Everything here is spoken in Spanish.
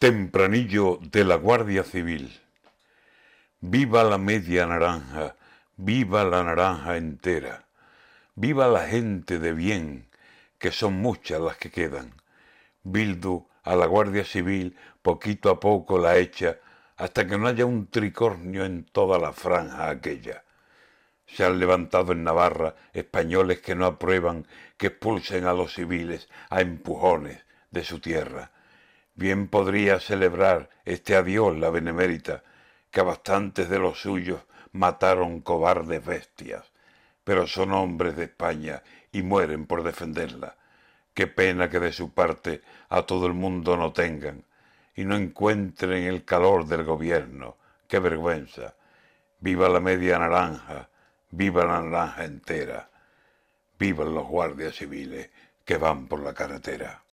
Tempranillo de la Guardia Civil. Viva la media naranja, viva la naranja entera. Viva la gente de bien, que son muchas las que quedan. Bildu a la Guardia Civil poquito a poco la echa hasta que no haya un tricornio en toda la franja aquella. Se han levantado en Navarra españoles que no aprueban que expulsen a los civiles a empujones de su tierra Bien podría celebrar este adiós la benemérita, que a bastantes de los suyos mataron cobardes bestias, pero son hombres de España y mueren por defenderla. Qué pena que de su parte a todo el mundo no tengan y no encuentren el calor del gobierno. Qué vergüenza. Viva la media naranja, viva la naranja entera. Vivan los guardias civiles que van por la carretera.